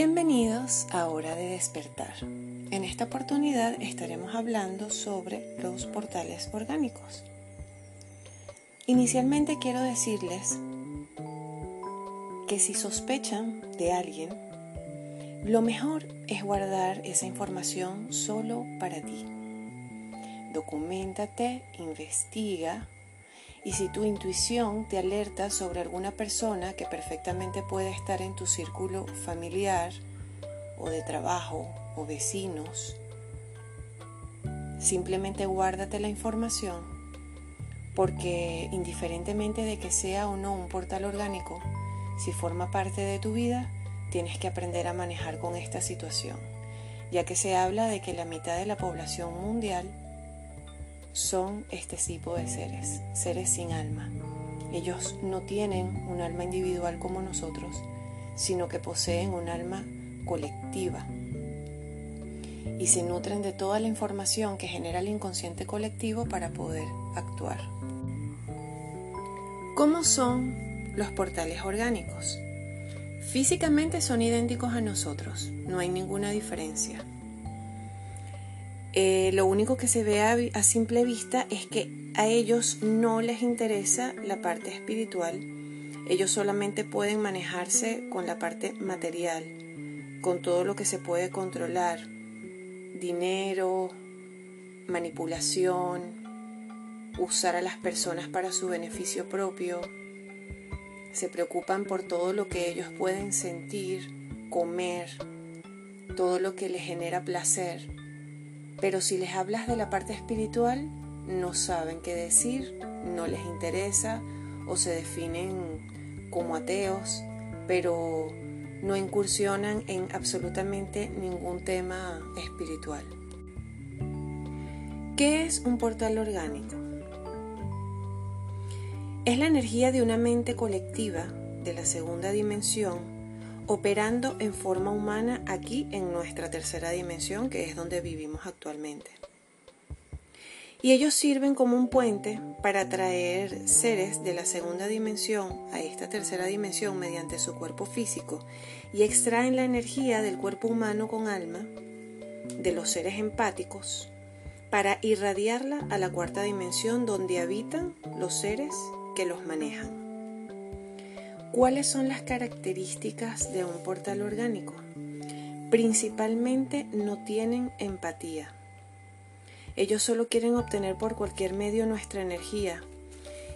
Bienvenidos a Hora de Despertar. En esta oportunidad estaremos hablando sobre los portales orgánicos. Inicialmente quiero decirles que si sospechan de alguien, lo mejor es guardar esa información solo para ti. Documentate, investiga y si tu intuición te alerta sobre alguna persona que perfectamente puede estar en tu círculo familiar o de trabajo o vecinos, simplemente guárdate la información porque indiferentemente de que sea o no un portal orgánico, si forma parte de tu vida, tienes que aprender a manejar con esta situación, ya que se habla de que la mitad de la población mundial son este tipo de seres, seres sin alma. Ellos no tienen un alma individual como nosotros, sino que poseen un alma colectiva y se nutren de toda la información que genera el inconsciente colectivo para poder actuar. ¿Cómo son los portales orgánicos? Físicamente son idénticos a nosotros, no hay ninguna diferencia. Eh, lo único que se ve a, simple vista es que a ellos no les interesa la parte espiritual, ellos solamente pueden manejarse con la parte material, con todo lo que se puede controlar, dinero, manipulación, usar a las personas para su beneficio propio, se preocupan por todo lo que ellos pueden sentir, comer, todo lo que les genera placer pero si les hablas de la parte espiritual, no saben qué decir, no les interesa o se definen como ateos, pero no incursionan en absolutamente ningún tema espiritual. ¿Qué es un portal orgánico? Es la energía de una mente colectiva de la segunda dimensión operando en forma humana aquí en nuestra tercera dimensión, que es donde vivimos actualmente. Y ellos sirven como un puente para atraer seres de la segunda dimensión a esta tercera dimensión mediante su cuerpo físico y extraen la energía del cuerpo humano con alma, de los seres empáticos, para irradiarla a la cuarta dimensión donde habitan los seres que los manejan. ¿Cuáles son las características de un portal orgánico? Principalmente no tienen empatía. Ellos solo quieren obtener por cualquier medio nuestra energía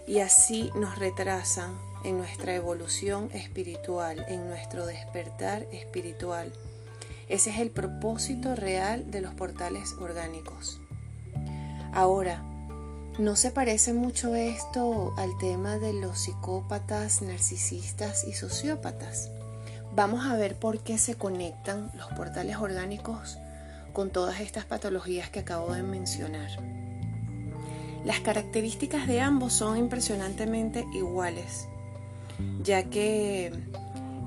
y así nos retrasan en nuestra evolución espiritual, en nuestro despertar espiritual. Ese es el propósito real de los portales orgánicos. Ahora, ¿No se parece mucho esto al tema de los psicópatas, narcisistas y sociópatas? Vamos a ver por qué se conectan los portales orgánicos con todas estas patologías que acabo de mencionar. Las características de ambos son impresionantemente iguales, ya que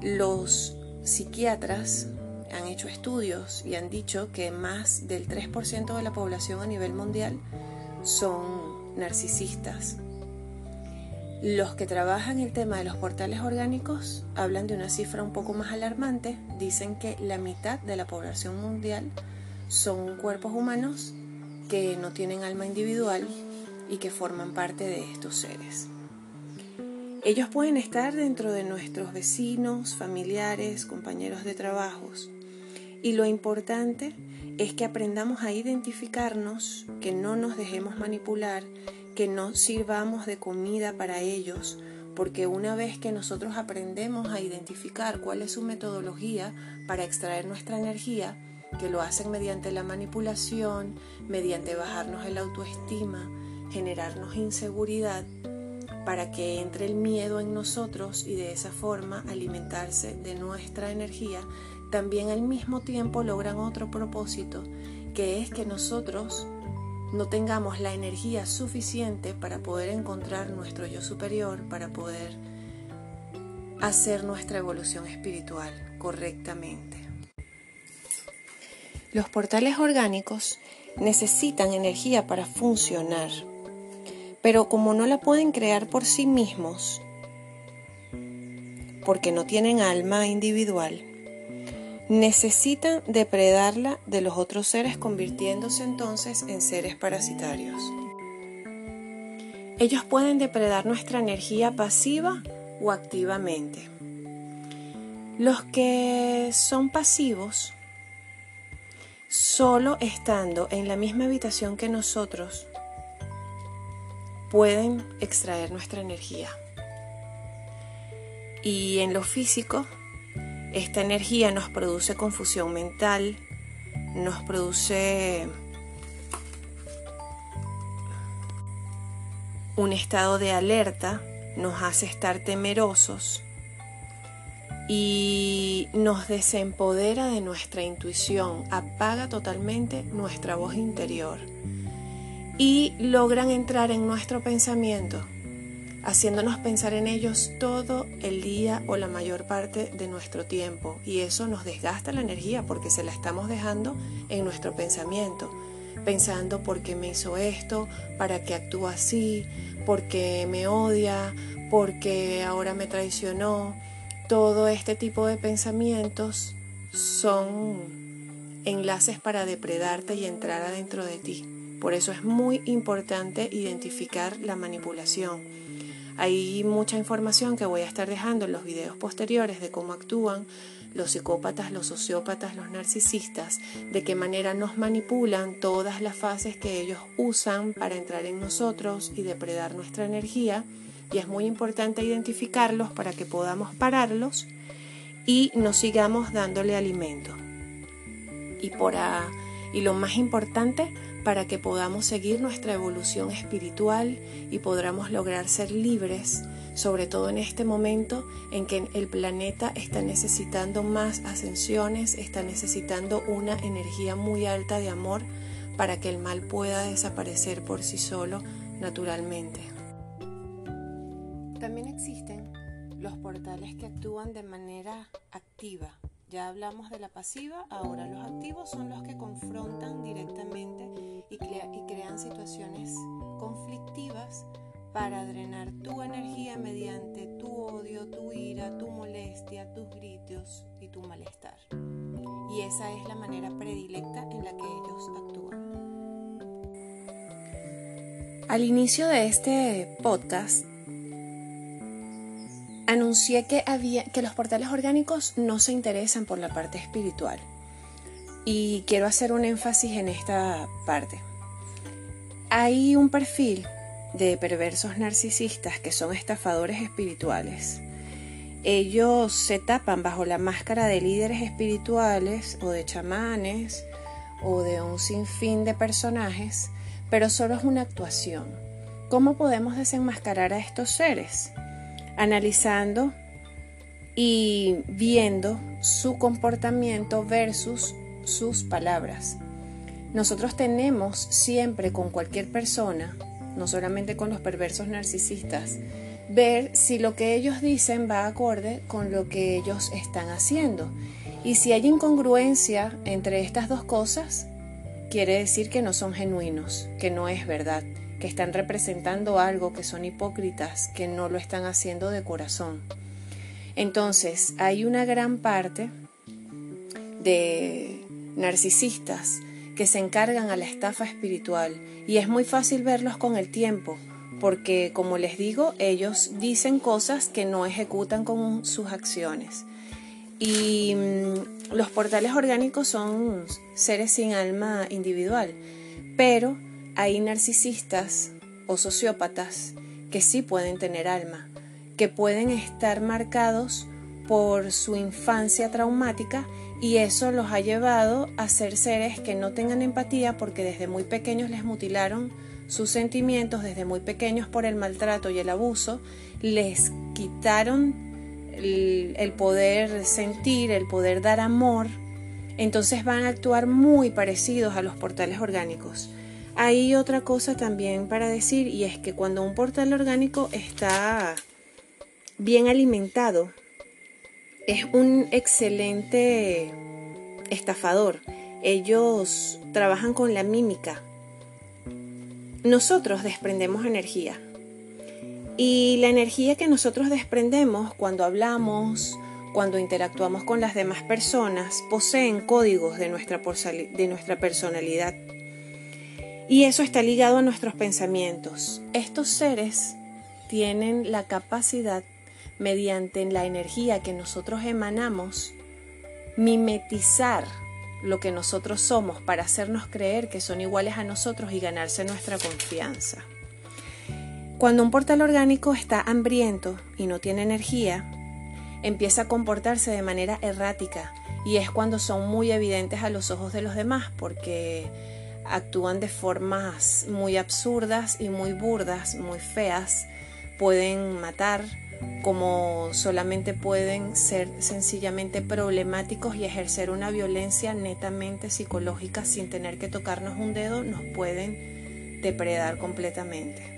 los psiquiatras han hecho estudios y han dicho que más del 3% de la población a nivel mundial son narcisistas. Los que trabajan el tema de los portales orgánicos hablan de una cifra un poco más alarmante. Dicen que la mitad de la población mundial son cuerpos humanos que no tienen alma individual y que forman parte de estos seres. Ellos pueden estar dentro de nuestros vecinos, familiares, compañeros de trabajos. Y lo importante es que aprendamos a identificarnos, que no nos dejemos manipular, que no sirvamos de comida para ellos, porque una vez que nosotros aprendemos a identificar cuál es su metodología para extraer nuestra energía, que lo hacen mediante la manipulación, mediante bajarnos el autoestima, generarnos inseguridad, para que entre el miedo en nosotros y de esa forma alimentarse de nuestra energía, también al mismo tiempo logran otro propósito, que es que nosotros no tengamos la energía suficiente para poder encontrar nuestro yo superior, para poder hacer nuestra evolución espiritual correctamente. Los portales orgánicos necesitan energía para funcionar, pero como no la pueden crear por sí mismos, porque no tienen alma individual, necesitan depredarla de los otros seres convirtiéndose entonces en seres parasitarios. Ellos pueden depredar nuestra energía pasiva o activamente. Los que son pasivos, solo estando en la misma habitación que nosotros, pueden extraer nuestra energía. Y en lo físico, esta energía nos produce confusión mental, nos produce un estado de alerta, nos hace estar temerosos y nos desempodera de nuestra intuición, apaga totalmente nuestra voz interior y logran entrar en nuestro pensamiento, haciéndonos pensar en ellos todo el día o la mayor parte de nuestro tiempo. Y eso nos desgasta la energía porque se la estamos dejando en nuestro pensamiento, pensando por qué me hizo esto, para qué actúa así, por qué me odia, porque ahora me traicionó. Todo este tipo de pensamientos son enlaces para depredarte y entrar adentro de ti. Por eso es muy importante identificar la manipulación. Hay mucha información que voy a estar dejando en los videos posteriores de cómo actúan los psicópatas, los sociópatas, los narcisistas, de qué manera nos manipulan todas las fases que ellos usan para entrar en nosotros y depredar nuestra energía. Y es muy importante identificarlos para que podamos pararlos y nos sigamos dándole alimento. Y, por y lo más importante, para que podamos seguir nuestra evolución espiritual y podamos lograr ser libres, sobre todo en este momento en que el planeta está necesitando más ascensiones, está necesitando una energía muy alta de amor para que el mal pueda desaparecer por sí solo naturalmente. También existen los portales que actúan de manera activa, ya hablamos de la pasiva, ahora los activos son los que confrontan directamente y, crean situaciones conflictivas para drenar tu energía mediante tu odio, tu ira, tu molestia, tus gritos y tu malestar. Y esa es la manera predilecta en la que ellos actúan. Al inicio de este podcast anuncié que, había, que los portales orgánicos no se interesan por la parte espiritual. Y quiero hacer un énfasis en esta parte. Hay un perfil de perversos narcisistas que son estafadores espirituales. Ellos se tapan bajo la máscara de líderes espirituales o de chamanes o de un sinfín de personajes, pero solo es una actuación. ¿Cómo podemos desenmascarar a estos seres? Analizando y viendo su comportamiento versus sus palabras. Nosotros tenemos siempre con cualquier persona, no solamente con los perversos narcisistas, ver si lo que ellos dicen va acorde con lo que ellos están haciendo. Y si hay incongruencia entre estas dos cosas, quiere decir que no son genuinos, que no es verdad que están representando algo, que son hipócritas, que no lo están haciendo de corazón. Entonces, hay una gran parte de narcisistas que se encargan a la estafa espiritual y es muy fácil verlos con el tiempo, porque como les digo, ellos dicen cosas que no ejecutan con sus acciones. Y mm, los portales orgánicos son seres sin alma individual, pero hay narcisistas o sociópatas que sí pueden tener alma, que pueden estar marcados por su infancia traumática y eso los ha llevado a ser seres que no tengan empatía porque desde muy pequeños les mutilaron sus sentimientos, desde muy pequeños por el maltrato y el abuso, les quitaron el, poder sentir, el poder dar amor, entonces van a actuar muy parecidos a los portales orgánicos. Hay otra cosa también para decir y es que cuando un portal orgánico está bien alimentado, es un excelente estafador. Ellos trabajan con la mímica. Nosotros desprendemos energía. Y la energía que nosotros desprendemos cuando hablamos, cuando interactuamos con las demás personas, poseen códigos de nuestra, personalidad. Y eso está ligado a nuestros pensamientos. Estos seres tienen la capacidad, mediante la energía que nosotros emanamos, mimetizar lo que nosotros somos para hacernos creer que son iguales a nosotros y ganarse nuestra confianza. Cuando un portal orgánico está hambriento y no tiene energía, empieza a comportarse de manera errática y es cuando son muy evidentes a los ojos de los demás porque actúan de formas muy absurdas y muy burdas, muy feas, pueden matar, como solamente pueden ser sencillamente problemáticos y ejercer una violencia netamente psicológica sin tener que tocarnos un dedo, nos pueden depredar completamente.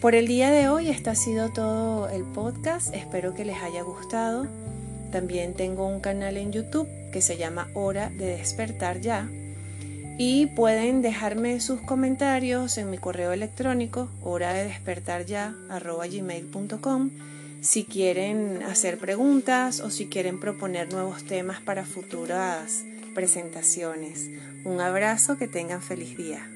Por el día de hoy, este ha sido todo el podcast. Espero que les haya gustado. También tengo un canal en YouTube que se llama Hora de despertar ya. Y pueden dejarme sus comentarios en mi correo electrónico hora de despertar ya gmail.com si quieren hacer preguntas o si quieren proponer nuevos temas para futuras presentaciones. Un abrazo, que tengan feliz día.